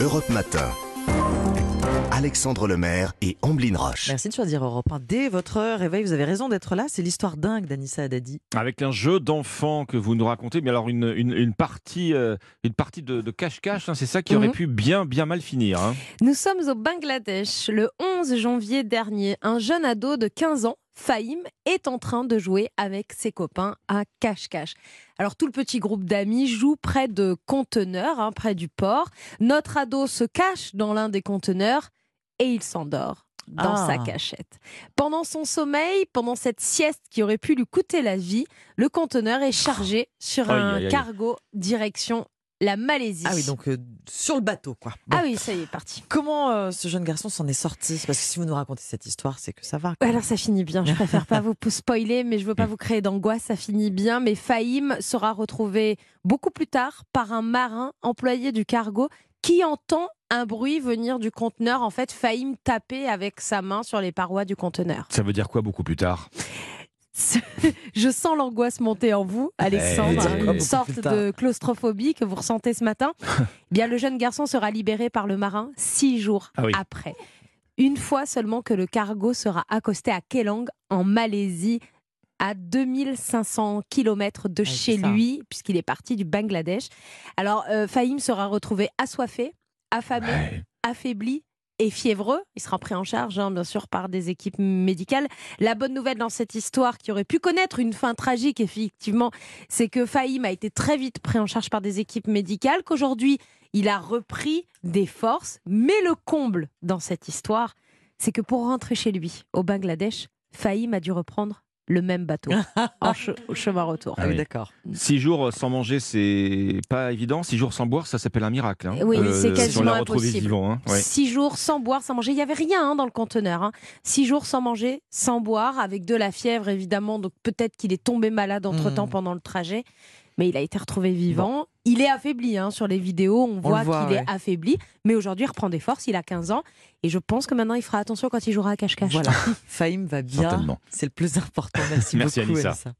Europe Matin. Alexandre Lemaire et Amblin Roche. Merci de choisir Europe 1. Dès votre réveil, vous avez raison d'être là. C'est l'histoire dingue d'Anissa Haddadi. Avec un jeu d'enfant que vous nous racontez, mais alors une, une, une partie, euh, une partie de de cache-cache, hein, c'est ça qui aurait Mhm. pu bien, bien mal finir. hein. Nous sommes au Bangladesh le 11 janvier dernier. Un jeune ado de 15 ans, Fahim, est en train de jouer avec ses copains à cache-cache. Alors tout le petit groupe d'amis joue près de conteneurs, hein, près du port. Notre ado se cache dans l'un des conteneurs et il s'endort dans Ah. sa cachette. Pendant son sommeil, pendant cette sieste qui aurait pu lui coûter la vie, le conteneur est chargé sur Aïe, un aïe, aïe. cargo direction la Malaisie. Ah oui, donc euh, sur le bateau, quoi. Bon. Ah oui, ça y est, parti. Comment euh, ce jeune garçon s'en est sorti? Parce que si vous nous racontez cette histoire, c'est que ça va. quoi. Alors ça finit bien, je préfère pas vous spoiler, mais je veux pas vous créer d'angoisse, ça finit bien. Mais Fahim sera retrouvé beaucoup plus tard par un marin employé du cargo qui entend un bruit venir du conteneur. En fait, Fahim taper avec sa main sur les parois du conteneur. Ça veut dire quoi beaucoup plus tard? Je sens l'angoisse monter en vous, Alexandre, Eh, beaucoup une sorte de claustrophobie que vous ressentez ce matin. Bien, le jeune garçon sera libéré par le marin six jours Ah oui. après. Une fois seulement que le cargo sera accosté à Kelang, en Malaisie, à 2500 km de Ouais, chez lui, puisqu'il est parti du Bangladesh. Alors, euh, Fahim sera retrouvé assoiffé, affamé, Ouais. affaibli et fiévreux. Il sera pris en charge, hein, bien sûr, par des équipes médicales. La bonne nouvelle dans cette histoire, qui aurait pu connaître une fin tragique, effectivement, c'est que Fahim a été très vite pris en charge par des équipes médicales, qu'aujourd'hui, il a repris des forces. Mais le comble dans cette histoire, c'est que pour rentrer chez lui, au Bangladesh, Fahim a dû reprendre le même bateau en che- chemin retour. Ah, oui, d'accord. Six jours sans manger, c'est pas évident. Six jours sans boire, ça s'appelle un miracle. hein. Oui, c'est on quasiment impossible. vivant. hein. Ouais. Six jours sans boire, sans manger. Il n'y avait rien hein, dans le conteneur. hein. Six jours sans manger, sans boire, avec de la fièvre évidemment. Donc peut-être qu'il est tombé malade entre-temps Mm. pendant le trajet. Mais il a été retrouvé vivant. Il est affaibli hein, sur les vidéos. On, voit, qu'il ouais. est affaibli. Mais aujourd'hui, il reprend des forces. Il a 15 ans. Et je pense que maintenant, il fera attention quand il jouera à cache-cache. Voilà. Fahim va bien. Certainement. C'est le plus important. Merci, Merci, beaucoup, Anissa. Anissa.